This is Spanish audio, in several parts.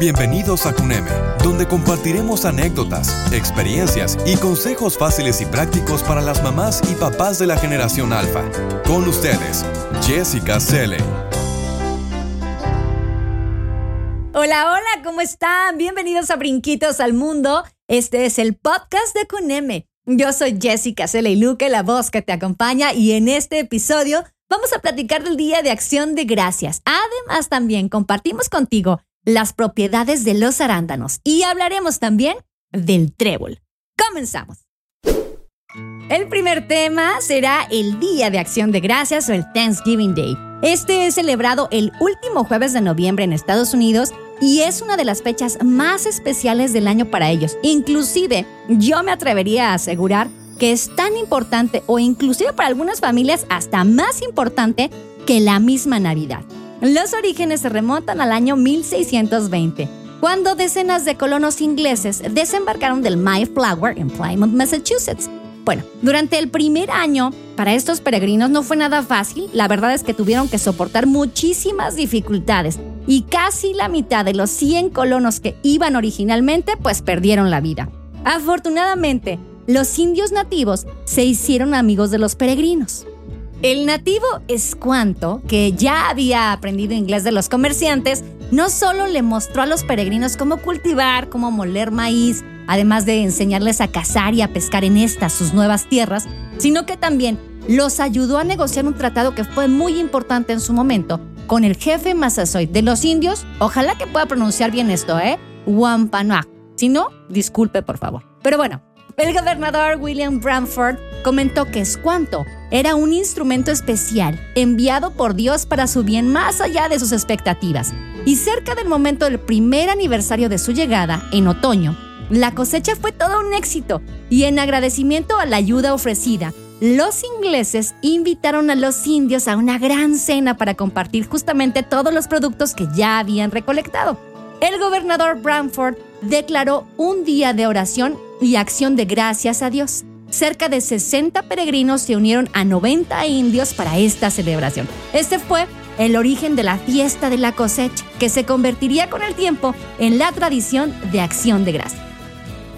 Bienvenidos a CUNEME, donde compartiremos anécdotas, experiencias y consejos fáciles y prácticos para las mamás y papás de la generación alfa. Con ustedes, Jessica Selle. Hola, hola, ¿cómo están? Bienvenidos a Brinquitos al Mundo. Este es el podcast de CUNEME. Yo soy Jessica Selle y Luque, la voz que te acompaña, y en este episodio vamos a platicar del Día de Acción de Gracias. Además, también compartimos contigo las propiedades de los arándanos y hablaremos también del trébol. Comenzamos. El primer tema será el Día de Acción de Gracias o el Thanksgiving Day. Este es celebrado el último jueves de noviembre en Estados Unidos y es una de las fechas más especiales del año para ellos. Inclusive, yo me atrevería a asegurar que es tan importante o inclusive para algunas familias hasta más importante que la misma Navidad. Los orígenes se remontan al año 1620, cuando decenas de colonos ingleses desembarcaron del Mayflower en Plymouth, Massachusetts. Bueno, durante el primer año, para estos peregrinos no fue nada fácil, la verdad es que tuvieron que soportar muchísimas dificultades y casi la mitad de los 100 colonos que iban originalmente pues perdieron la vida. Afortunadamente, los indios nativos se hicieron amigos de los peregrinos. El nativo Escuanto, que ya había aprendido inglés de los comerciantes, no solo le mostró a los peregrinos cómo cultivar, cómo moler maíz, además de enseñarles a cazar y a pescar en estas sus nuevas tierras, sino que también los ayudó a negociar un tratado que fue muy importante en su momento con el jefe Massasoit de los indios. Ojalá que pueda pronunciar bien esto, ¿eh? Wampanoag. Si no, disculpe por favor. Pero bueno, el gobernador William Bramford comentó que Escuanto era un instrumento especial enviado por Dios para su bien más allá de sus expectativas. Y cerca del momento del primer aniversario de su llegada, en otoño, la cosecha fue todo un éxito y en agradecimiento a la ayuda ofrecida, los ingleses invitaron a los indios a una gran cena para compartir justamente todos los productos que ya habían recolectado. El gobernador Bramford declaró un día de oración y acción de gracias a Dios cerca de 60 peregrinos se unieron a 90 indios para esta celebración. Este fue el origen de la fiesta de la cosecha, que se convertiría con el tiempo en la tradición de acción de gracia.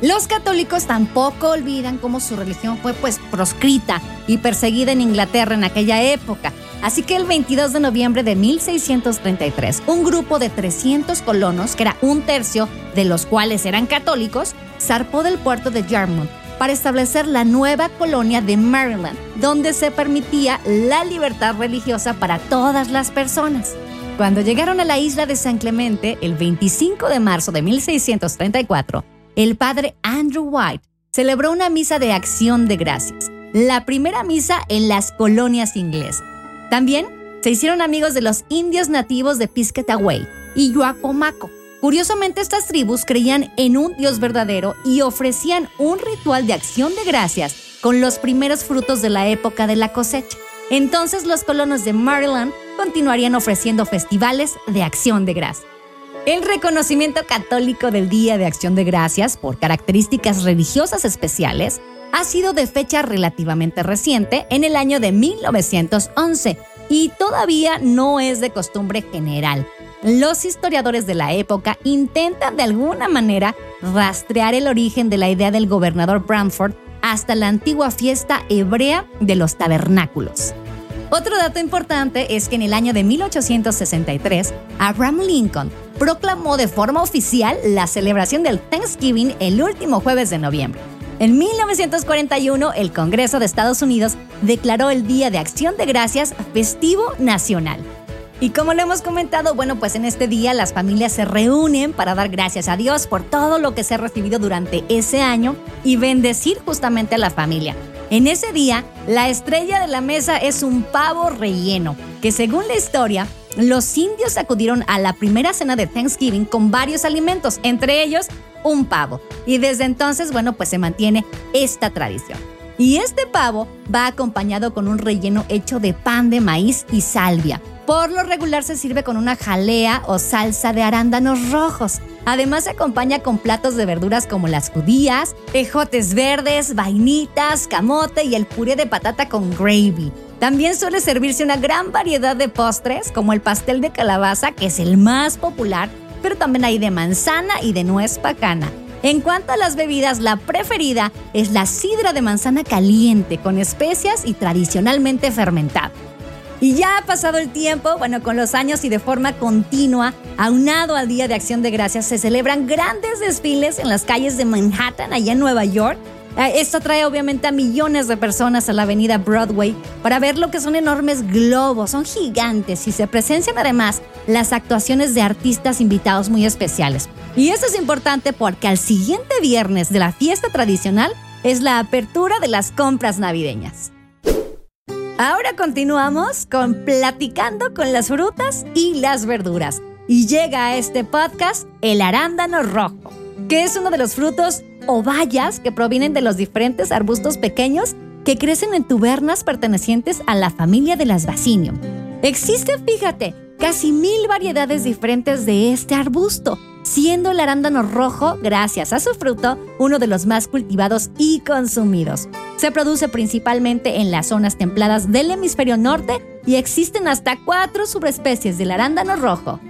Los católicos tampoco olvidan cómo su religión fue pues proscrita y perseguida en Inglaterra en aquella época. Así que el 22 de noviembre de 1633, un grupo de 300 colonos, que era un tercio de los cuales eran católicos, zarpó del puerto de Yarmouth para establecer la nueva colonia de Maryland, donde se permitía la libertad religiosa para todas las personas. Cuando llegaron a la isla de San Clemente, el 25 de marzo de 1634, el padre Andrew White celebró una misa de acción de gracias, la primera misa en las colonias inglesas. También se hicieron amigos de los indios nativos de Piscataway y Yuacomaco, Curiosamente, estas tribus creían en un Dios verdadero y ofrecían un ritual de acción de gracias con los primeros frutos de la época de la cosecha. Entonces los colonos de Maryland continuarían ofreciendo festivales de acción de gracias. El reconocimiento católico del Día de Acción de Gracias por características religiosas especiales ha sido de fecha relativamente reciente en el año de 1911 y todavía no es de costumbre general, los historiadores de la época intentan de alguna manera rastrear el origen de la idea del gobernador Bramford hasta la antigua fiesta hebrea de los tabernáculos. Otro dato importante es que en el año de 1863, Abraham Lincoln proclamó de forma oficial la celebración del Thanksgiving el último jueves de noviembre. En 1941, el Congreso de Estados Unidos declaró el Día de Acción de Gracias festivo nacional. Y como lo hemos comentado, bueno, pues en este día las familias se reúnen para dar gracias a Dios por todo lo que se ha recibido durante ese año y bendecir justamente a la familia. En ese día, la estrella de la mesa es un pavo relleno, que según la historia, los indios acudieron a la primera cena de Thanksgiving con varios alimentos, entre ellos un pavo. Y desde entonces, bueno, pues se mantiene esta tradición. Y este pavo va acompañado con un relleno hecho de pan de maíz y salvia. Por lo regular se sirve con una jalea o salsa de arándanos rojos. Además se acompaña con platos de verduras como las judías, ejotes verdes, vainitas, camote y el puré de patata con gravy. También suele servirse una gran variedad de postres como el pastel de calabaza, que es el más popular, pero también hay de manzana y de nuez pacana. En cuanto a las bebidas, la preferida es la sidra de manzana caliente con especias y tradicionalmente fermentada. Y ya ha pasado el tiempo, bueno, con los años y de forma continua, aunado al Día de Acción de Gracias, se celebran grandes desfiles en las calles de Manhattan, allá en Nueva York. Eh, esto trae obviamente a millones de personas a la avenida Broadway para ver lo que son enormes globos, son gigantes y se presencian además las actuaciones de artistas invitados muy especiales. Y eso es importante porque al siguiente viernes de la fiesta tradicional es la apertura de las compras navideñas. Ahora continuamos con platicando con las frutas y las verduras. Y llega a este podcast el arándano rojo, que es uno de los frutos o bayas que provienen de los diferentes arbustos pequeños que crecen en tubernas pertenecientes a la familia de las Basinium. Existen, fíjate, casi mil variedades diferentes de este arbusto, siendo el arándano rojo, gracias a su fruto, uno de los más cultivados y consumidos. Se produce principalmente en las zonas templadas del hemisferio norte y existen hasta cuatro subespecies del arándano rojo.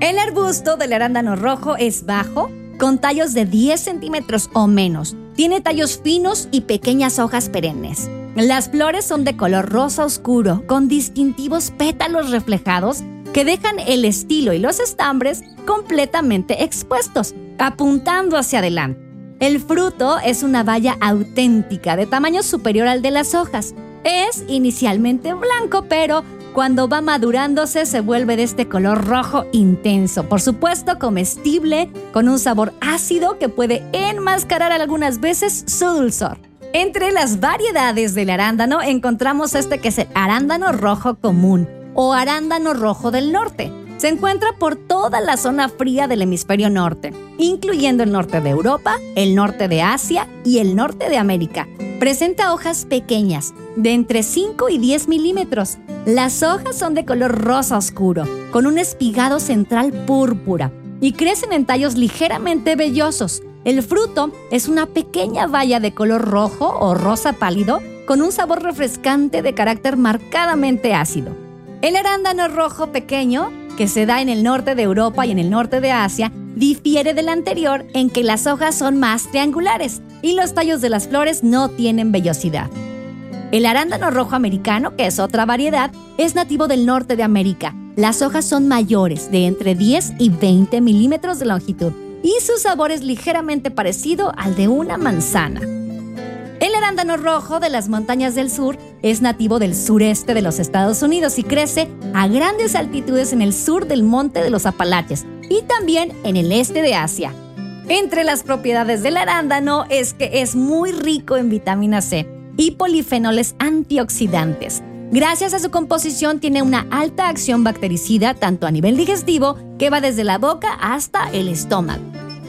El arbusto del arándano rojo es bajo, con tallos de 10 centímetros o menos. Tiene tallos finos y pequeñas hojas perennes. Las flores son de color rosa oscuro, con distintivos pétalos reflejados que dejan el estilo y los estambres completamente expuestos, apuntando hacia adelante. El fruto es una baya auténtica de tamaño superior al de las hojas. Es inicialmente blanco, pero cuando va madurándose se vuelve de este color rojo intenso. Por supuesto, comestible, con un sabor ácido que puede enmascarar algunas veces su dulzor. Entre las variedades del arándano encontramos este que es el arándano rojo común o arándano rojo del norte. Se encuentra por toda la zona fría del hemisferio norte, incluyendo el norte de Europa, el norte de Asia y el norte de América. Presenta hojas pequeñas, de entre 5 y 10 milímetros. Las hojas son de color rosa oscuro, con un espigado central púrpura, y crecen en tallos ligeramente vellosos. El fruto es una pequeña baya de color rojo o rosa pálido, con un sabor refrescante de carácter marcadamente ácido. El arándano rojo pequeño que se da en el norte de Europa y en el norte de Asia, difiere del anterior en que las hojas son más triangulares y los tallos de las flores no tienen vellosidad. El arándano rojo americano, que es otra variedad, es nativo del norte de América. Las hojas son mayores, de entre 10 y 20 milímetros de longitud, y su sabor es ligeramente parecido al de una manzana. El arándano rojo de las montañas del sur es nativo del sureste de los Estados Unidos y crece a grandes altitudes en el sur del monte de los Apalaches y también en el este de Asia. Entre las propiedades del arándano es que es muy rico en vitamina C y polifenoles antioxidantes. Gracias a su composición tiene una alta acción bactericida tanto a nivel digestivo que va desde la boca hasta el estómago.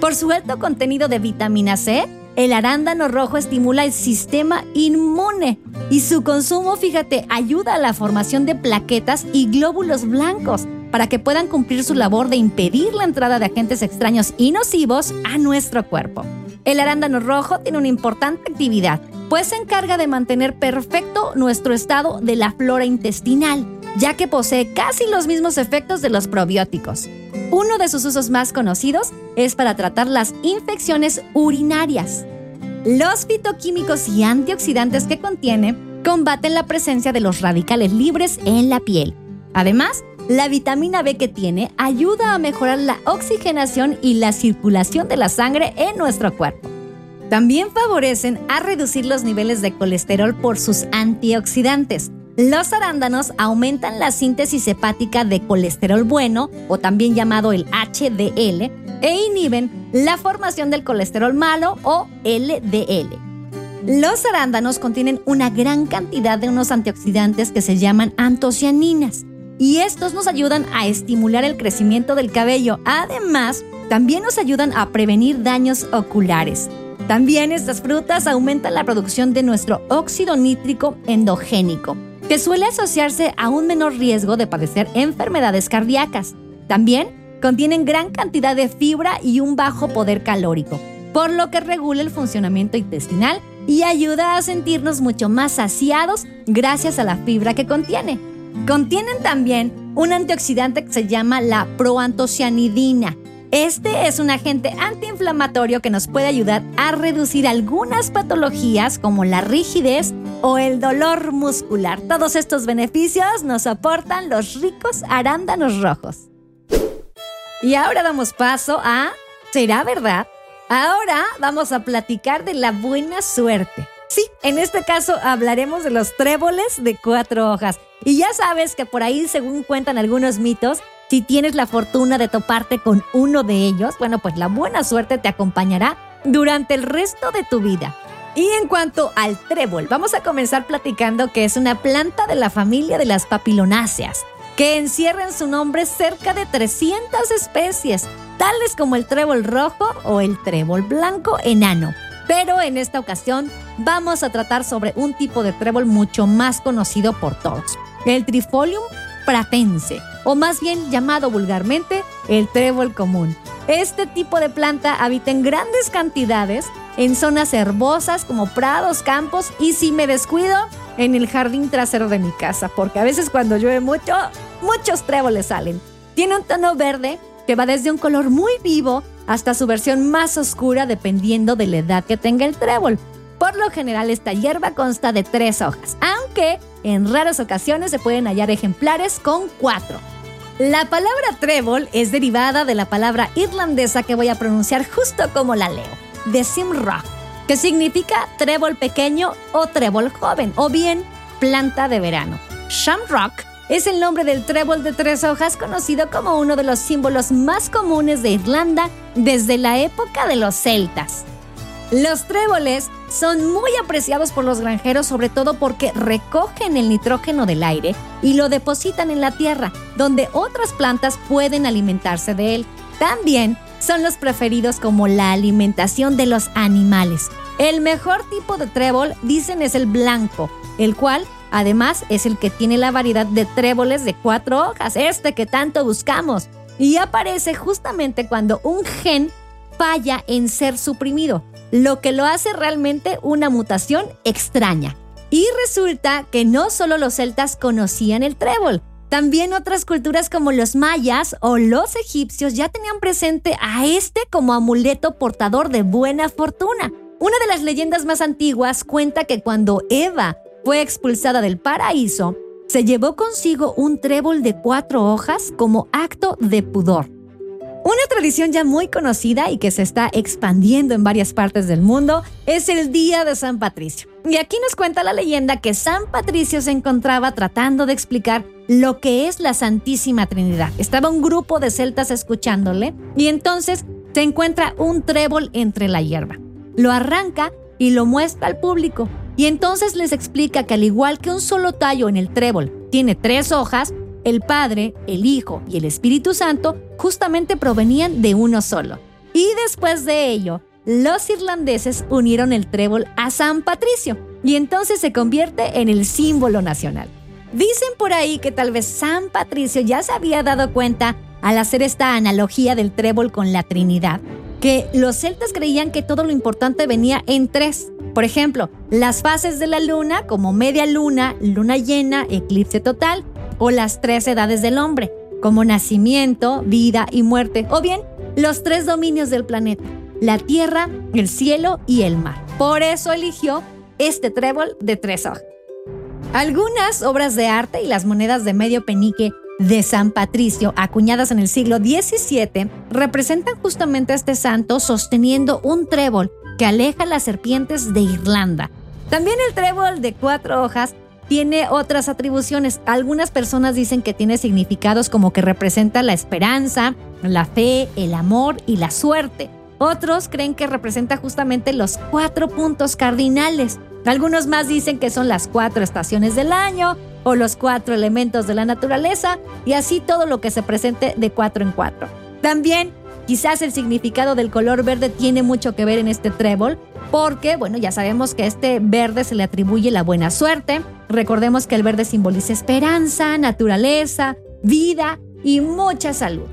Por su alto contenido de vitamina C, el arándano rojo estimula el sistema inmune y su consumo, fíjate, ayuda a la formación de plaquetas y glóbulos blancos para que puedan cumplir su labor de impedir la entrada de agentes extraños y nocivos a nuestro cuerpo. El arándano rojo tiene una importante actividad, pues se encarga de mantener perfecto nuestro estado de la flora intestinal, ya que posee casi los mismos efectos de los probióticos. Uno de sus usos más conocidos es para tratar las infecciones urinarias. Los fitoquímicos y antioxidantes que contiene combaten la presencia de los radicales libres en la piel. Además, la vitamina B que tiene ayuda a mejorar la oxigenación y la circulación de la sangre en nuestro cuerpo. También favorecen a reducir los niveles de colesterol por sus antioxidantes, los arándanos aumentan la síntesis hepática de colesterol bueno, o también llamado el HDL, e inhiben la formación del colesterol malo o LDL. Los arándanos contienen una gran cantidad de unos antioxidantes que se llaman antocianinas y estos nos ayudan a estimular el crecimiento del cabello. Además, también nos ayudan a prevenir daños oculares. También estas frutas aumentan la producción de nuestro óxido nítrico endogénico, que suele asociarse a un menor riesgo de padecer enfermedades cardíacas. También contienen gran cantidad de fibra y un bajo poder calórico, por lo que regula el funcionamiento intestinal y ayuda a sentirnos mucho más saciados gracias a la fibra que contiene. Contienen también un antioxidante que se llama la proantocianidina. Este es un agente antiinflamatorio que nos puede ayudar a reducir algunas patologías como la rigidez o el dolor muscular. Todos estos beneficios nos aportan los ricos arándanos rojos. Y ahora damos paso a ¿Será verdad? Ahora vamos a platicar de la buena suerte. Sí, en este caso hablaremos de los tréboles de cuatro hojas. Y ya sabes que por ahí, según cuentan algunos mitos, si tienes la fortuna de toparte con uno de ellos, bueno, pues la buena suerte te acompañará durante el resto de tu vida. Y en cuanto al trébol, vamos a comenzar platicando que es una planta de la familia de las papilonáceas, que encierra en su nombre cerca de 300 especies, tales como el trébol rojo o el trébol blanco enano. Pero en esta ocasión vamos a tratar sobre un tipo de trébol mucho más conocido por todos, el Trifolium pratense, o más bien llamado vulgarmente el trébol común. Este tipo de planta habita en grandes cantidades en zonas herbosas como prados, campos y si me descuido, en el jardín trasero de mi casa, porque a veces cuando llueve mucho, muchos tréboles salen. Tiene un tono verde que va desde un color muy vivo hasta su versión más oscura dependiendo de la edad que tenga el trébol. Por lo general esta hierba consta de tres hojas, aunque en raras ocasiones se pueden hallar ejemplares con cuatro. La palabra trébol es derivada de la palabra irlandesa que voy a pronunciar justo como la leo, de Simrock, que significa trébol pequeño o trébol joven, o bien planta de verano. Shamrock es el nombre del trébol de tres hojas conocido como uno de los símbolos más comunes de Irlanda desde la época de los celtas. Los tréboles son muy apreciados por los granjeros sobre todo porque recogen el nitrógeno del aire y lo depositan en la tierra, donde otras plantas pueden alimentarse de él. También son los preferidos como la alimentación de los animales. El mejor tipo de trébol, dicen, es el blanco, el cual además es el que tiene la variedad de tréboles de cuatro hojas, este que tanto buscamos. Y aparece justamente cuando un gen falla en ser suprimido lo que lo hace realmente una mutación extraña. Y resulta que no solo los celtas conocían el trébol, también otras culturas como los mayas o los egipcios ya tenían presente a este como amuleto portador de buena fortuna. Una de las leyendas más antiguas cuenta que cuando Eva fue expulsada del paraíso, se llevó consigo un trébol de cuatro hojas como acto de pudor. Una tradición ya muy conocida y que se está expandiendo en varias partes del mundo es el Día de San Patricio. Y aquí nos cuenta la leyenda que San Patricio se encontraba tratando de explicar lo que es la Santísima Trinidad. Estaba un grupo de celtas escuchándole y entonces se encuentra un trébol entre la hierba. Lo arranca y lo muestra al público. Y entonces les explica que al igual que un solo tallo en el trébol tiene tres hojas, el Padre, el Hijo y el Espíritu Santo justamente provenían de uno solo. Y después de ello, los irlandeses unieron el trébol a San Patricio y entonces se convierte en el símbolo nacional. Dicen por ahí que tal vez San Patricio ya se había dado cuenta al hacer esta analogía del trébol con la Trinidad, que los celtas creían que todo lo importante venía en tres. Por ejemplo, las fases de la luna como media luna, luna llena, eclipse total, o las tres edades del hombre, como nacimiento, vida y muerte, o bien los tres dominios del planeta, la tierra, el cielo y el mar. Por eso eligió este trébol de tres hojas. Algunas obras de arte y las monedas de medio penique de San Patricio, acuñadas en el siglo XVII, representan justamente a este santo sosteniendo un trébol que aleja las serpientes de Irlanda. También el trébol de cuatro hojas tiene otras atribuciones. Algunas personas dicen que tiene significados como que representa la esperanza, la fe, el amor y la suerte. Otros creen que representa justamente los cuatro puntos cardinales. Algunos más dicen que son las cuatro estaciones del año o los cuatro elementos de la naturaleza y así todo lo que se presente de cuatro en cuatro. También quizás el significado del color verde tiene mucho que ver en este trébol porque, bueno, ya sabemos que este verde se le atribuye la buena suerte. Recordemos que el verde simboliza esperanza, naturaleza, vida y mucha salud.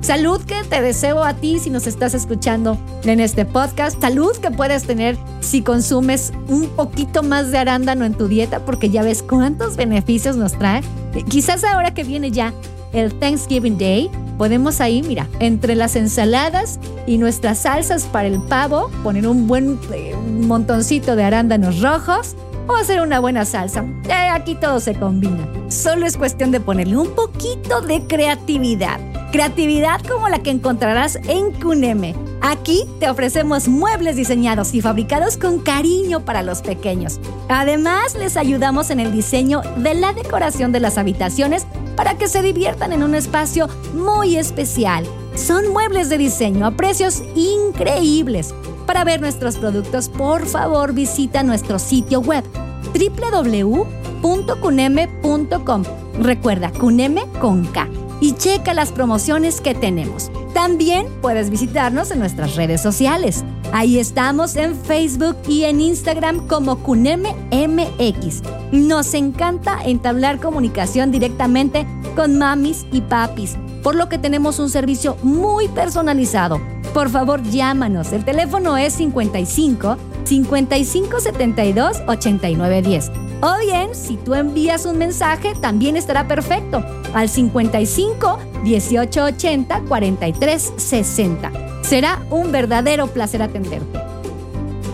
Salud que te deseo a ti si nos estás escuchando en este podcast. Salud que puedes tener si consumes un poquito más de arándano en tu dieta porque ya ves cuántos beneficios nos trae. Quizás ahora que viene ya el Thanksgiving Day, podemos ahí, mira, entre las ensaladas y nuestras salsas para el pavo, poner un buen eh, montoncito de arándanos rojos o hacer una buena salsa. Eh, aquí todo se combina. Solo es cuestión de ponerle un poquito de creatividad. Creatividad como la que encontrarás en Cuneme. Aquí te ofrecemos muebles diseñados y fabricados con cariño para los pequeños. Además, les ayudamos en el diseño de la decoración de las habitaciones para que se diviertan en un espacio muy especial. Son muebles de diseño a precios increíbles. Para ver nuestros productos, por favor visita nuestro sitio web www.cuneme.com. Recuerda, Cuneme con K. Y checa las promociones que tenemos. También puedes visitarnos en nuestras redes sociales. Ahí estamos en Facebook y en Instagram como Cuneme MX. Nos encanta entablar comunicación directamente con mamis y papis, por lo que tenemos un servicio muy personalizado. Por favor, llámanos. El teléfono es 55 55 72 89 10. O bien, si tú envías un mensaje, también estará perfecto al 55 18 80 43 60. Será un verdadero placer atenderte.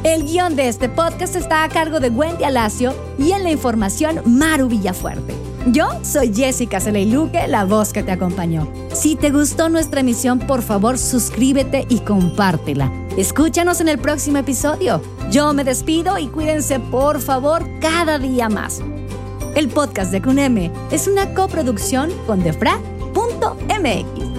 El guion de este podcast está a cargo de Wendy Alacio y en la información Maru Villafuerte. Yo soy Jessica Celeiluque, la voz que te acompañó. Si te gustó nuestra emisión, por favor suscríbete y compártela. Escúchanos en el próximo episodio. Yo me despido y cuídense por favor cada día más. El podcast de CUNEME es una coproducción con defra.mx.